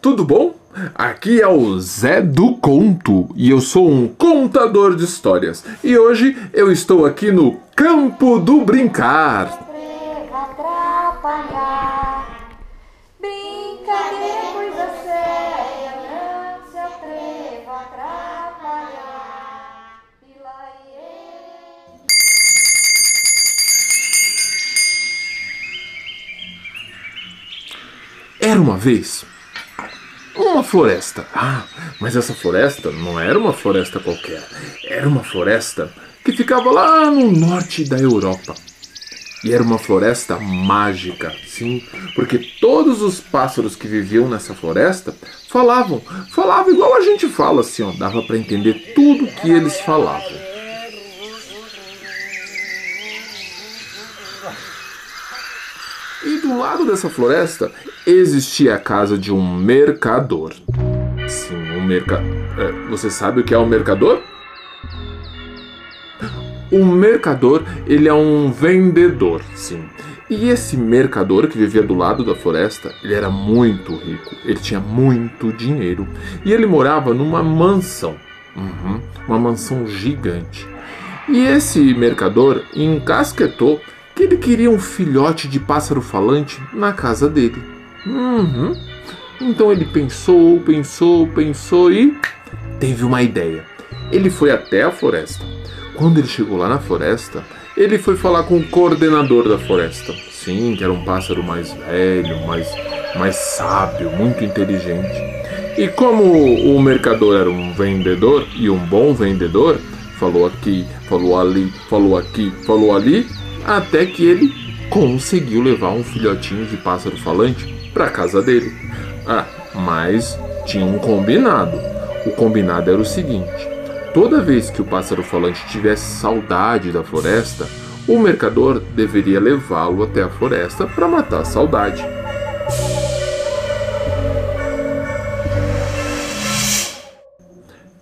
Tudo bom? Aqui é o Zé do Conto e eu sou um contador de histórias. E hoje eu estou aqui no Campo do Brincar. Era uma vez uma floresta. Ah, mas essa floresta não era uma floresta qualquer. Era uma floresta que ficava lá no norte da Europa. E era uma floresta mágica, sim, porque todos os pássaros que viviam nessa floresta falavam, falavam igual a gente fala, assim, ó, dava para entender tudo que eles falavam. E do lado dessa floresta existia a casa de um mercador. Sim, um mercador. você sabe o que é um mercador? Um mercador, ele é um vendedor, sim. E esse mercador que vivia do lado da floresta, ele era muito rico, ele tinha muito dinheiro e ele morava numa mansão, uhum, uma mansão gigante. E esse mercador encasquetou que ele queria um filhote de pássaro falante na casa dele. Uhum. Então ele pensou, pensou, pensou e teve uma ideia. Ele foi até a floresta. Quando ele chegou lá na floresta, ele foi falar com o coordenador da floresta. Sim, que era um pássaro mais velho, mais, mais sábio, muito inteligente. E como o mercador era um vendedor e um bom vendedor, falou aqui, falou ali, falou aqui, falou ali, até que ele conseguiu levar um filhotinho de pássaro falante para casa dele. Ah, mas tinha um combinado. O combinado era o seguinte: toda vez que o pássaro falante tivesse saudade da floresta, o mercador deveria levá-lo até a floresta para matar a saudade.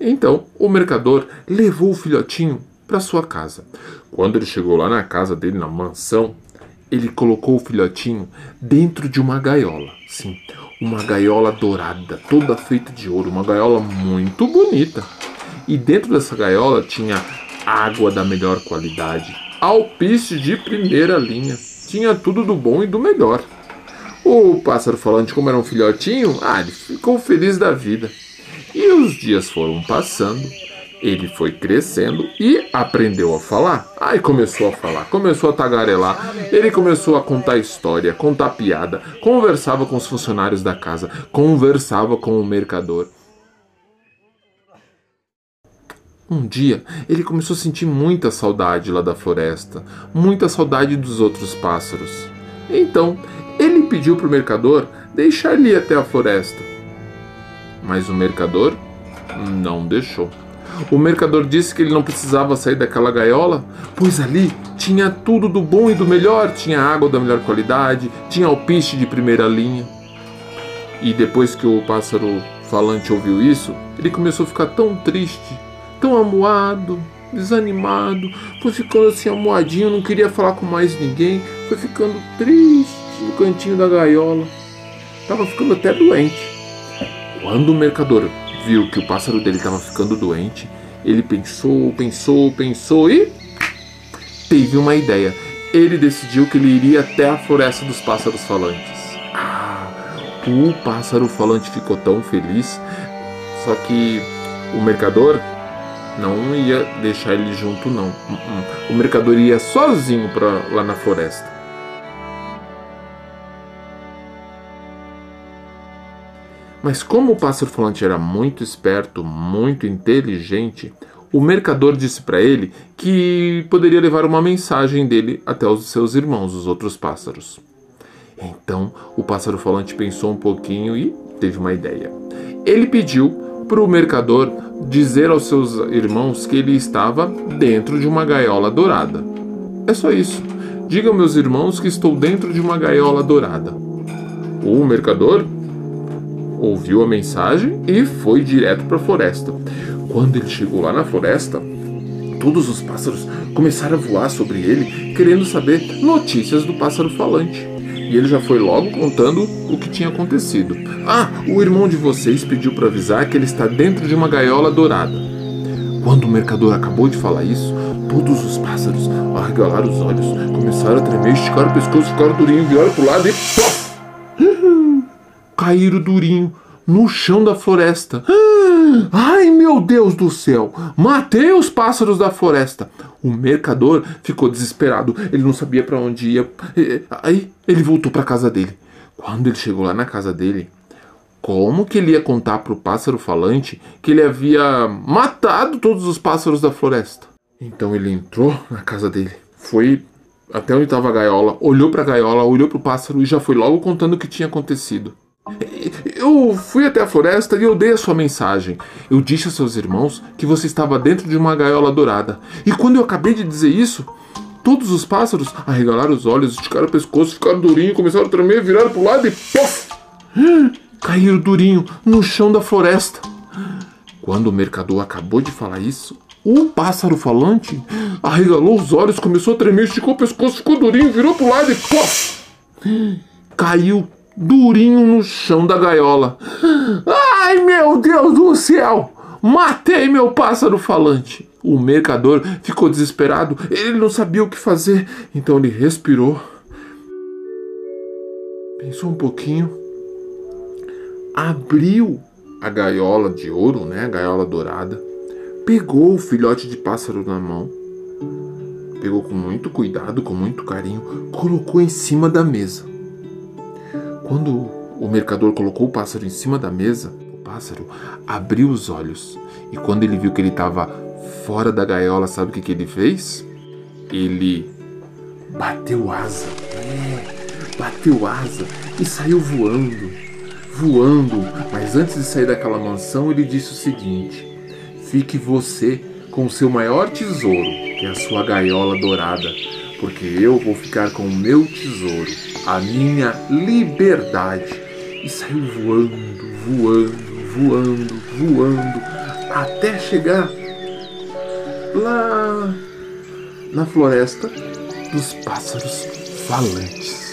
Então, o mercador levou o filhotinho para sua casa. Quando ele chegou lá na casa dele, na mansão, ele colocou o filhotinho dentro de uma gaiola. Sim, uma gaiola dourada, toda feita de ouro, uma gaiola muito bonita. E dentro dessa gaiola tinha água da melhor qualidade, alpiste de primeira linha. Tinha tudo do bom e do melhor. O pássaro falante, como era um filhotinho, ah, ele ficou feliz da vida. E os dias foram passando ele foi crescendo e aprendeu a falar. Aí começou a falar, começou a tagarelar. Ele começou a contar história, contar piada, conversava com os funcionários da casa, conversava com o mercador. Um dia, ele começou a sentir muita saudade lá da floresta, muita saudade dos outros pássaros. Então, ele pediu para o mercador deixar ele ir até a floresta. Mas o mercador não deixou. O mercador disse que ele não precisava sair daquela gaiola, pois ali tinha tudo do bom e do melhor: tinha água da melhor qualidade, tinha alpiste de primeira linha. E depois que o pássaro falante ouviu isso, ele começou a ficar tão triste, tão amuado, desanimado, foi ficando assim amuadinho, não queria falar com mais ninguém, foi ficando triste no cantinho da gaiola. Estava ficando até doente. Quando o mercador viu que o pássaro dele estava ficando doente, ele pensou, pensou, pensou e teve uma ideia. Ele decidiu que ele iria até a floresta dos pássaros falantes. Ah, o pássaro falante ficou tão feliz, só que o mercador não ia deixar ele junto não. O mercador ia sozinho para lá na floresta. Mas como o pássaro falante era muito esperto, muito inteligente, o mercador disse para ele que poderia levar uma mensagem dele até os seus irmãos, os outros pássaros. Então o pássaro falante pensou um pouquinho e teve uma ideia. Ele pediu para o mercador dizer aos seus irmãos que ele estava dentro de uma gaiola dourada. É só isso. Diga meus irmãos que estou dentro de uma gaiola dourada. O mercador ouviu a mensagem e foi direto para a floresta. Quando ele chegou lá na floresta, todos os pássaros começaram a voar sobre ele, querendo saber notícias do pássaro falante. E ele já foi logo contando o que tinha acontecido. Ah, o irmão de vocês pediu para avisar que ele está dentro de uma gaiola dourada. Quando o mercador acabou de falar isso, todos os pássaros arregalaram os olhos, começaram a tremer, esticaram o pescoço, ficaram durinho, viraram pro lado e pof! Caíram durinho no chão da floresta. Ai meu Deus do céu! Matei os pássaros da floresta. O mercador ficou desesperado. Ele não sabia para onde ia. Aí ele voltou para casa dele. Quando ele chegou lá na casa dele, como que ele ia contar pro pássaro falante que ele havia matado todos os pássaros da floresta? Então ele entrou na casa dele, foi até onde estava a gaiola, olhou para a gaiola, olhou para o pássaro e já foi logo contando o que tinha acontecido. Eu fui até a floresta e eu dei a sua mensagem. Eu disse a seus irmãos que você estava dentro de uma gaiola dourada. E quando eu acabei de dizer isso, todos os pássaros arregalaram os olhos, esticaram o pescoço, ficaram durinhos, começaram a tremer, viraram para o lado e pof! Caíram durinho no chão da floresta. Quando o mercador acabou de falar isso, o pássaro falante arregalou os olhos, começou a tremer, esticou o pescoço, ficou durinho, virou pro lado e pof! Caiu durinho no chão da gaiola. Ai meu Deus do céu! Matei meu pássaro falante! O mercador ficou desesperado, ele não sabia o que fazer, então ele respirou, pensou um pouquinho, abriu a gaiola de ouro, né, a gaiola dourada, pegou o filhote de pássaro na mão, pegou com muito cuidado, com muito carinho, colocou em cima da mesa. Quando o mercador colocou o pássaro em cima da mesa, o pássaro abriu os olhos e quando ele viu que ele estava fora da gaiola, sabe o que, que ele fez? Ele bateu asa, é, bateu asa e saiu voando, voando. Mas antes de sair daquela mansão, ele disse o seguinte: Fique você com o seu maior tesouro, que é a sua gaiola dourada, porque eu vou ficar com o meu tesouro, a minha liberdade. E saiu voando, voando, voando, voando, até chegar lá na floresta dos pássaros falantes.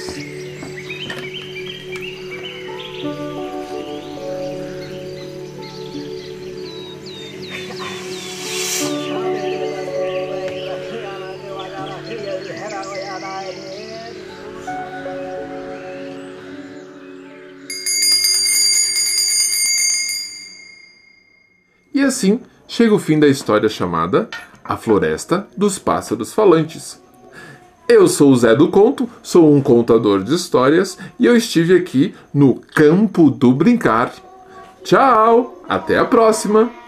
Assim chega o fim da história chamada A Floresta dos Pássaros Falantes. Eu sou o Zé do Conto, sou um contador de histórias e eu estive aqui no Campo do Brincar. Tchau, até a próxima!